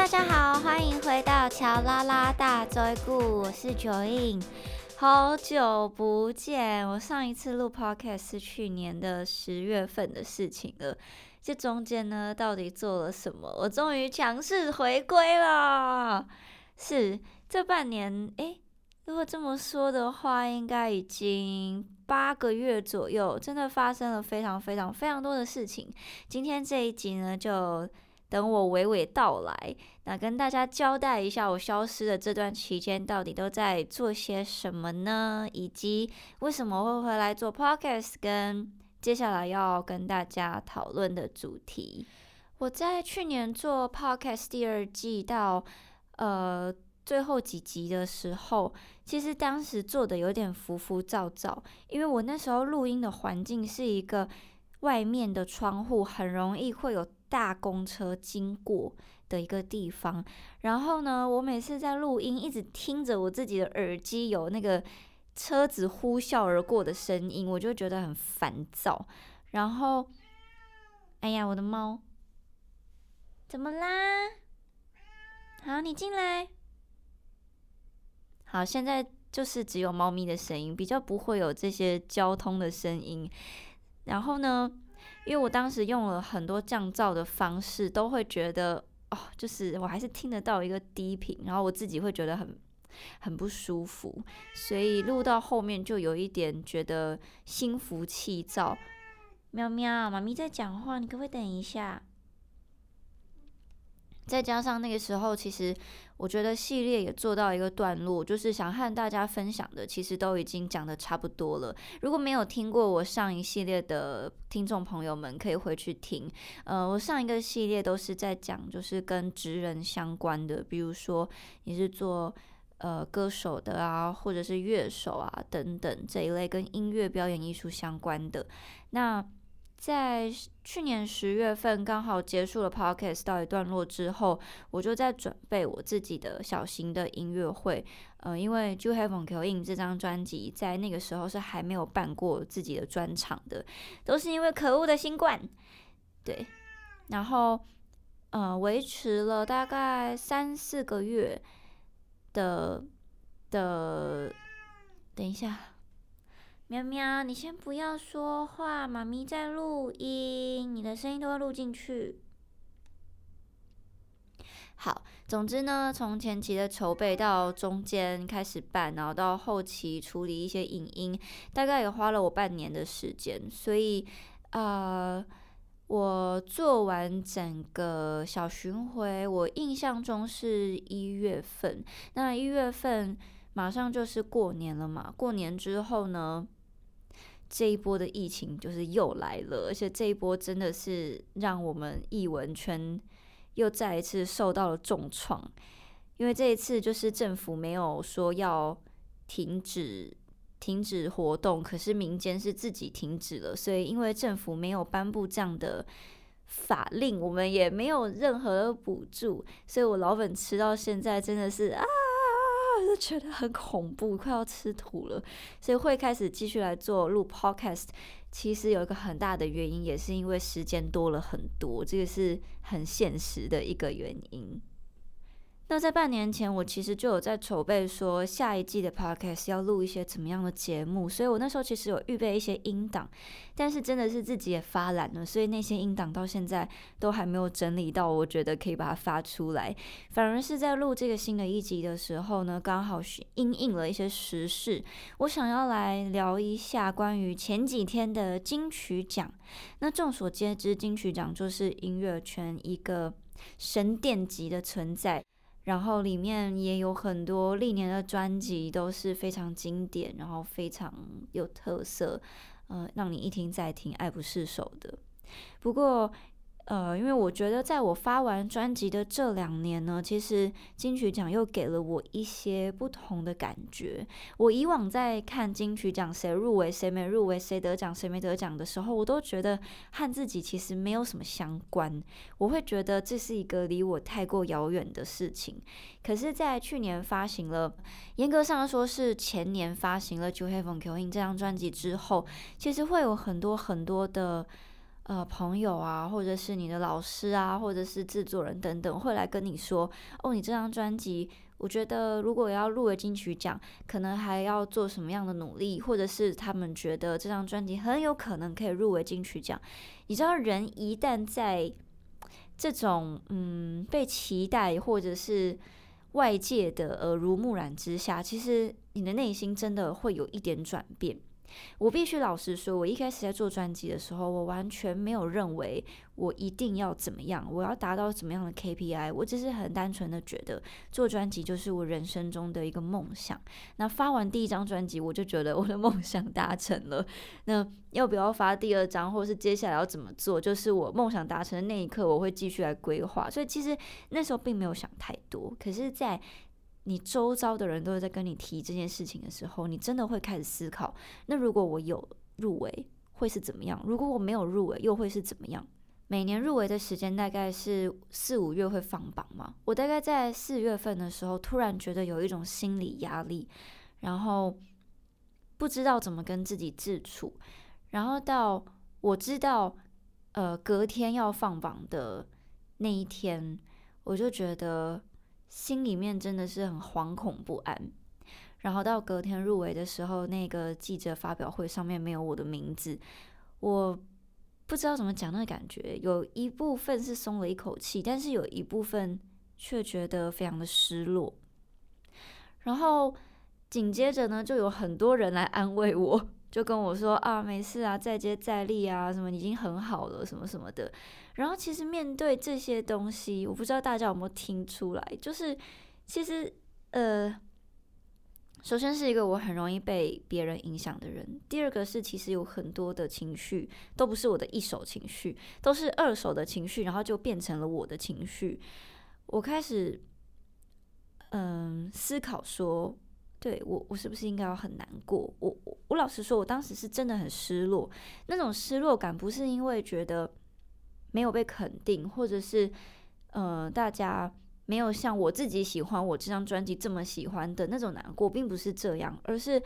大家好，欢迎回到乔拉拉大追故，我是九印，好久不见。我上一次录 podcast 是去年的十月份的事情了，这中间呢到底做了什么？我终于强势回归了。是这半年，诶，如果这么说的话，应该已经八个月左右，真的发生了非常非常非常多的事情。今天这一集呢，就。等我娓娓道来，那跟大家交代一下，我消失的这段期间到底都在做些什么呢？以及为什么会回来做 podcast，跟接下来要跟大家讨论的主题。我在去年做 podcast 第二季到呃最后几集的时候，其实当时做的有点浮浮躁躁，因为我那时候录音的环境是一个外面的窗户，很容易会有。大公车经过的一个地方，然后呢，我每次在录音，一直听着我自己的耳机有那个车子呼啸而过的声音，我就觉得很烦躁。然后，哎呀，我的猫，怎么啦？好，你进来。好，现在就是只有猫咪的声音，比较不会有这些交通的声音。然后呢？因为我当时用了很多降噪的方式，都会觉得哦，就是我还是听得到一个低频，然后我自己会觉得很很不舒服，所以录到后面就有一点觉得心浮气躁。喵喵，妈咪在讲话，你可不可以等一下？再加上那个时候，其实我觉得系列也做到一个段落，就是想和大家分享的，其实都已经讲的差不多了。如果没有听过我上一系列的听众朋友们，可以回去听。呃，我上一个系列都是在讲，就是跟职人相关的，比如说你是做呃歌手的啊，或者是乐手啊等等这一类跟音乐表演艺术相关的。那在去年十月份刚好结束了 podcast 到一段落之后，我就在准备我自己的小型的音乐会。呃，因为《j Heaven Q In》这张专辑在那个时候是还没有办过自己的专场的，都是因为可恶的新冠。对，然后呃，维持了大概三四个月的的，等一下。喵喵，你先不要说话，妈咪在录音，你的声音都会录进去。好，总之呢，从前期的筹备到中间开始办，然后到后期处理一些影音，大概也花了我半年的时间。所以，呃，我做完整个小巡回，我印象中是一月份。那一月份马上就是过年了嘛，过年之后呢？这一波的疫情就是又来了，而且这一波真的是让我们艺文圈又再一次受到了重创，因为这一次就是政府没有说要停止停止活动，可是民间是自己停止了，所以因为政府没有颁布这样的法令，我们也没有任何的补助，所以我老本吃到现在真的是啊。就觉得很恐怖，快要吃土了，所以会开始继续来做录 podcast。其实有一个很大的原因，也是因为时间多了很多，这个是很现实的一个原因。那在半年前，我其实就有在筹备说下一季的 podcast 要录一些怎么样的节目，所以我那时候其实有预备一些音档，但是真的是自己也发懒了，所以那些音档到现在都还没有整理到，我觉得可以把它发出来。反而是在录这个新的一集的时候呢，刚好是应应了一些时事，我想要来聊一下关于前几天的金曲奖。那众所皆知，金曲奖就是音乐圈一个神殿级的存在。然后里面也有很多历年的专辑都是非常经典，然后非常有特色，呃，让你一听再听，爱不释手的。不过，呃，因为我觉得，在我发完专辑的这两年呢，其实金曲奖又给了我一些不同的感觉。我以往在看金曲奖谁入围、谁没入围、谁得奖、谁没得奖的时候，我都觉得和自己其实没有什么相关。我会觉得这是一个离我太过遥远的事情。可是，在去年发行了，严格上说是前年发行了《j o h e a v e n Q In》这张专辑之后，其实会有很多很多的。呃朋友啊，或者是你的老师啊，或者是制作人等等，会来跟你说，哦，你这张专辑。我觉得如果要入围金曲奖，可能还要做什么样的努力，或者是他们觉得这张专辑很有可能可以入围金曲奖。你知道，人一旦在这种嗯被期待或者是外界的耳濡目染之下，其实你的内心真的会有一点转变。我必须老实说，我一开始在做专辑的时候，我完全没有认为我一定要怎么样，我要达到怎么样的 KPI。我只是很单纯的觉得做专辑就是我人生中的一个梦想。那发完第一张专辑，我就觉得我的梦想达成了。那要不要发第二张，或是接下来要怎么做，就是我梦想达成的那一刻，我会继续来规划。所以其实那时候并没有想太多。可是，在你周遭的人都是在跟你提这件事情的时候，你真的会开始思考：那如果我有入围，会是怎么样？如果我没有入围，又会是怎么样？每年入围的时间大概是四五月会放榜嘛？我大概在四月份的时候，突然觉得有一种心理压力，然后不知道怎么跟自己自处，然后到我知道，呃，隔天要放榜的那一天，我就觉得。心里面真的是很惶恐不安，然后到隔天入围的时候，那个记者发表会上面没有我的名字，我不知道怎么讲那个感觉，有一部分是松了一口气，但是有一部分却觉得非常的失落。然后紧接着呢，就有很多人来安慰我，就跟我说啊，没事啊，再接再厉啊，什么已经很好了，什么什么的。然后其实面对这些东西，我不知道大家有没有听出来，就是其实呃，首先是一个我很容易被别人影响的人，第二个是其实有很多的情绪都不是我的一手情绪，都是二手的情绪，然后就变成了我的情绪。我开始嗯思考说，对我我是不是应该要很难过？我我我老实说，我当时是真的很失落，那种失落感不是因为觉得。没有被肯定，或者是，呃，大家没有像我自己喜欢我这张专辑这么喜欢的那种难过，并不是这样，而是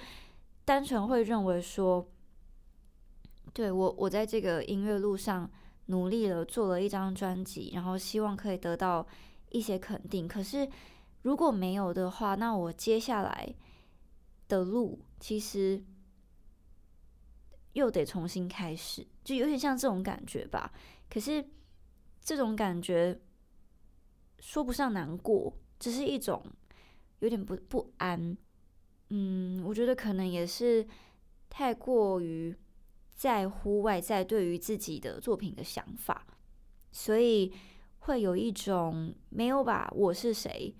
单纯会认为说，对我，我在这个音乐路上努力了，做了一张专辑，然后希望可以得到一些肯定。可是如果没有的话，那我接下来的路其实又得重新开始，就有点像这种感觉吧。可是，这种感觉说不上难过，只是一种有点不不安。嗯，我觉得可能也是太过于在乎外在对于自己的作品的想法，所以会有一种没有把我是谁，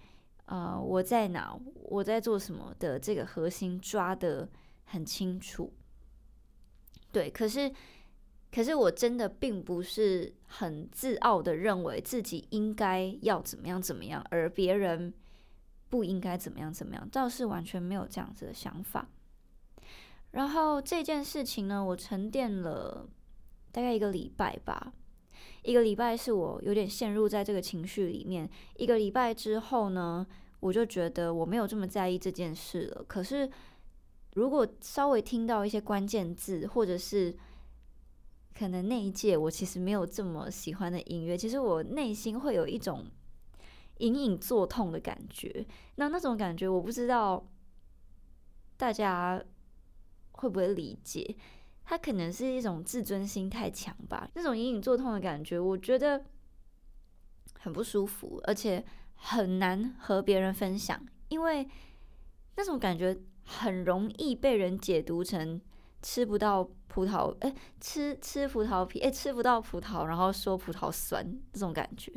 呃，我在哪，我在做什么的这个核心抓得很清楚。对，可是。可是我真的并不是很自傲的认为自己应该要怎么样怎么样，而别人不应该怎么样怎么样，倒是完全没有这样子的想法。然后这件事情呢，我沉淀了大概一个礼拜吧，一个礼拜是我有点陷入在这个情绪里面。一个礼拜之后呢，我就觉得我没有这么在意这件事了。可是如果稍微听到一些关键字，或者是可能那一届我其实没有这么喜欢的音乐，其实我内心会有一种隐隐作痛的感觉。那那种感觉我不知道大家会不会理解，它可能是一种自尊心太强吧。那种隐隐作痛的感觉，我觉得很不舒服，而且很难和别人分享，因为那种感觉很容易被人解读成。吃不到葡萄，哎，吃吃葡萄皮，哎，吃不到葡萄，然后说葡萄酸这种感觉，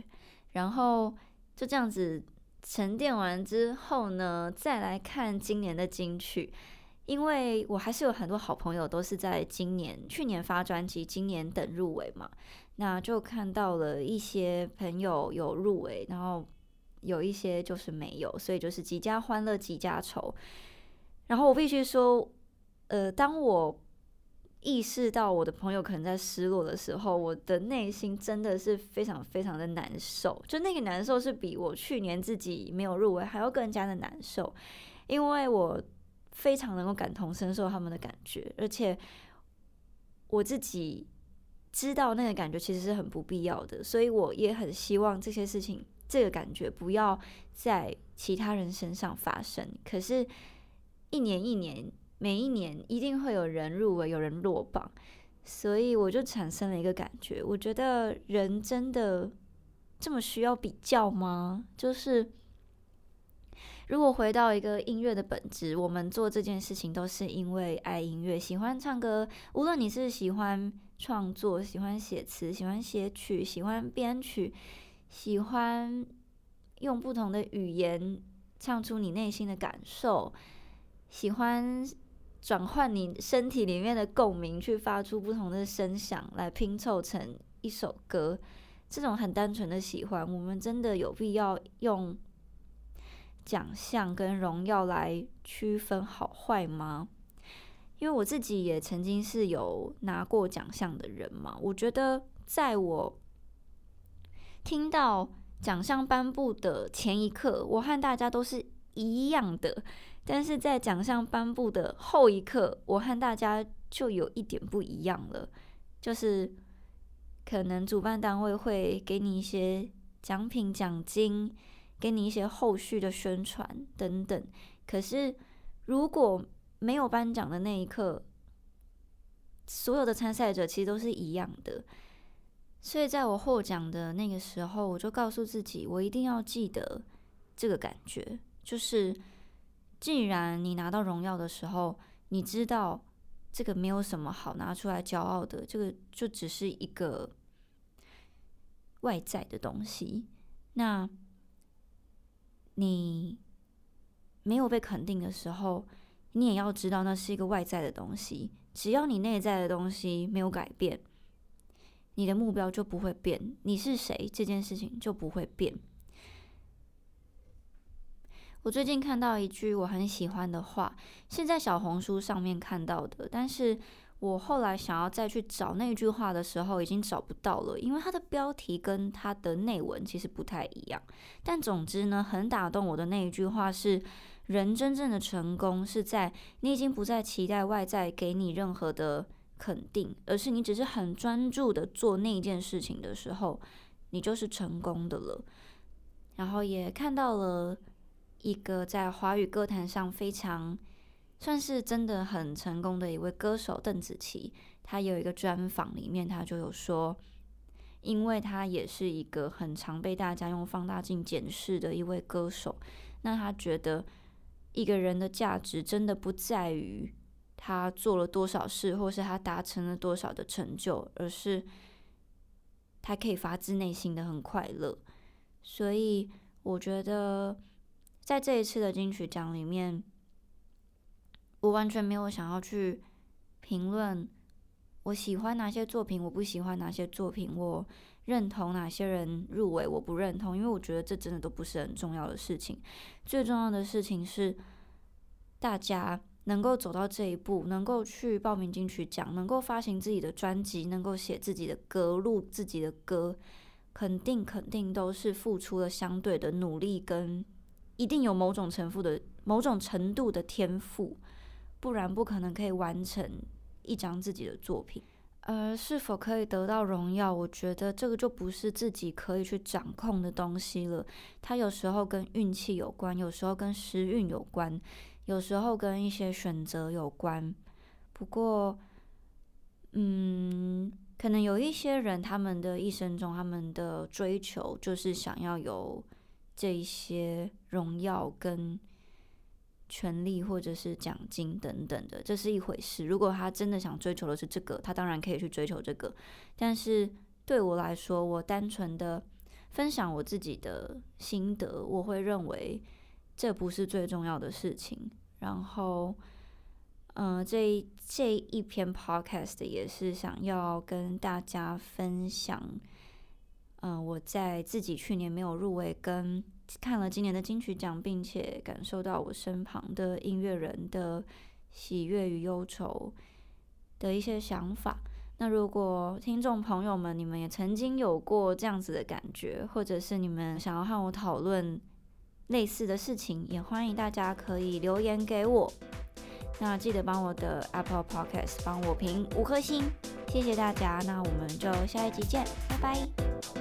然后就这样子沉淀完之后呢，再来看今年的金曲，因为我还是有很多好朋友都是在今年、去年发专辑，今年等入围嘛，那就看到了一些朋友有入围，然后有一些就是没有，所以就是几家欢乐几家愁，然后我必须说。呃，当我意识到我的朋友可能在失落的时候，我的内心真的是非常非常的难受。就那个难受是比我去年自己没有入围还要更加的难受，因为我非常能够感同身受他们的感觉，而且我自己知道那个感觉其实是很不必要的，所以我也很希望这些事情，这个感觉不要在其他人身上发生。可是，一年一年，每一年一定会有人入围，有人落榜，所以我就产生了一个感觉，我觉得人真的这么需要比较吗？就是。如果回到一个音乐的本质，我们做这件事情都是因为爱音乐，喜欢唱歌。无论你是喜欢创作、喜欢写词、喜欢写曲、喜欢编曲、喜欢用不同的语言唱出你内心的感受，喜欢转换你身体里面的共鸣，去发出不同的声响来拼凑成一首歌，这种很单纯的喜欢，我们真的有必要用。奖项跟荣耀来区分好坏吗？因为我自己也曾经是有拿过奖项的人嘛。我觉得在我听到奖项颁布的前一刻，我和大家都是一样的；但是在奖项颁布的后一刻，我和大家就有一点不一样了。就是可能主办单位会给你一些奖品、奖金。给你一些后续的宣传等等，可是如果没有颁奖的那一刻，所有的参赛者其实都是一样的。所以在我获奖的那个时候，我就告诉自己，我一定要记得这个感觉，就是既然你拿到荣耀的时候，你知道这个没有什么好拿出来骄傲的，这个就只是一个外在的东西，那。你没有被肯定的时候，你也要知道那是一个外在的东西。只要你内在的东西没有改变，你的目标就不会变。你是谁这件事情就不会变。我最近看到一句我很喜欢的话，是在小红书上面看到的，但是。我后来想要再去找那句话的时候，已经找不到了，因为它的标题跟它的内文其实不太一样。但总之呢，很打动我的那一句话是：人真正的成功是在你已经不再期待外在给你任何的肯定，而是你只是很专注的做那一件事情的时候，你就是成功的了。然后也看到了一个在华语歌坛上非常。算是真的很成功的一位歌手邓紫棋，她有一个专访，里面她就有说，因为她也是一个很常被大家用放大镜检视的一位歌手，那她觉得一个人的价值真的不在于他做了多少事，或是他达成了多少的成就，而是他可以发自内心的很快乐。所以我觉得在这一次的金曲奖里面。我完全没有想要去评论我喜欢哪些作品，我不喜欢哪些作品，我认同哪些人入围，我不认同，因为我觉得这真的都不是很重要的事情。最重要的事情是，大家能够走到这一步，能够去报名金曲奖，能够发行自己的专辑，能够写自己的歌，录自己的歌，肯定肯定都是付出了相对的努力，跟一定有某种程度的某种程度的天赋。不然不可能可以完成一张自己的作品，而是否可以得到荣耀，我觉得这个就不是自己可以去掌控的东西了。它有时候跟运气有关，有时候跟时运有关，有时候跟一些选择有关。不过，嗯，可能有一些人，他们的一生中，他们的追求就是想要有这一些荣耀跟。权利或者是奖金等等的，这是一回事。如果他真的想追求的是这个，他当然可以去追求这个。但是对我来说，我单纯的分享我自己的心得，我会认为这不是最重要的事情。然后，嗯，这这一篇 podcast 也是想要跟大家分享，嗯，我在自己去年没有入围跟。看了今年的金曲奖，并且感受到我身旁的音乐人的喜悦与忧愁的一些想法。那如果听众朋友们，你们也曾经有过这样子的感觉，或者是你们想要和我讨论类似的事情，也欢迎大家可以留言给我。那记得帮我的 Apple Podcast 帮我评五颗星，谢谢大家，那我们就下一集见，拜拜。